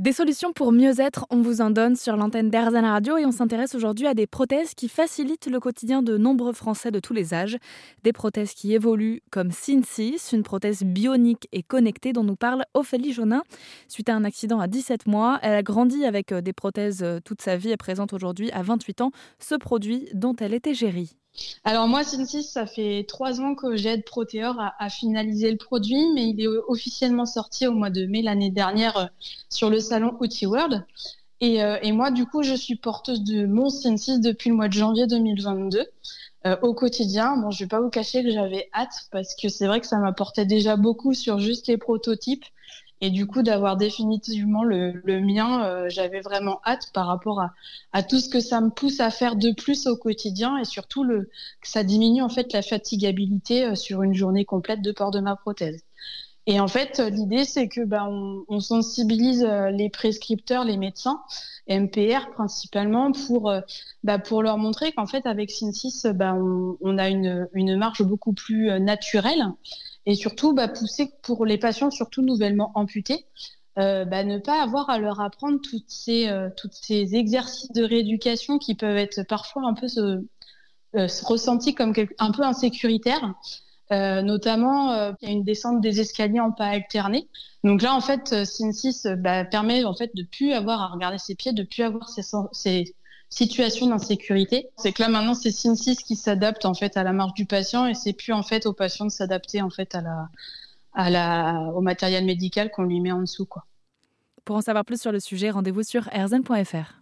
Des solutions pour mieux être, on vous en donne sur l'antenne d'Airzen Radio et on s'intéresse aujourd'hui à des prothèses qui facilitent le quotidien de nombreux Français de tous les âges. Des prothèses qui évoluent comme Synsys, une prothèse bionique et connectée dont nous parle Ophélie Jonin. Suite à un accident à 17 mois, elle a grandi avec euh, des prothèses euh, toute sa vie et présente aujourd'hui à 28 ans ce produit dont elle était gérie. Alors moi, Synsys, ça fait trois ans que j'aide Proteor à, finaliser le produit, mais il est officiellement sorti au mois de mai l'année dernière euh, sur le salon Outil World. Euh, et, moi, du coup, je suis porteuse de mon Synsys depuis le mois de janvier 2022. Euh, au quotidien, bon, je vais pas vous cacher que j'avais hâte parce que c'est vrai que ça m'apportait déjà beaucoup sur juste les prototypes et du coup, d'avoir définitivement le, le mien, euh, j'avais vraiment hâte par rapport à, à, tout ce que ça me pousse à faire de plus au quotidien et surtout le, que ça diminue en fait la fatigabilité euh, sur une journée complète de port de ma prothèse. Et en fait, l'idée, c'est que ben, on, sensibilise euh, les prescripteurs, les médecins, MPR principalement, pour, bah, pour leur montrer qu'en fait, avec Synsys, bah, on, on, a une, une marge beaucoup plus naturelle et surtout bah, pousser pour les patients, surtout nouvellement amputés, euh, bah, ne pas avoir à leur apprendre euh, toutes ces exercices de rééducation qui peuvent être parfois un peu euh, ressentis comme un peu insécuritaires. Notamment, il une descente des escaliers en pas alterné. Donc là, en fait, Synsys bah, permet en fait de plus avoir à regarder ses pieds, de plus avoir ces, situation d'insécurité. C'est que là maintenant c'est Synsys qui s'adapte en fait à la marche du patient et c'est plus en fait au patient de s'adapter en fait à la, à la, au matériel médical qu'on lui met en dessous quoi. Pour en savoir plus sur le sujet, rendez-vous sur erzen.fr.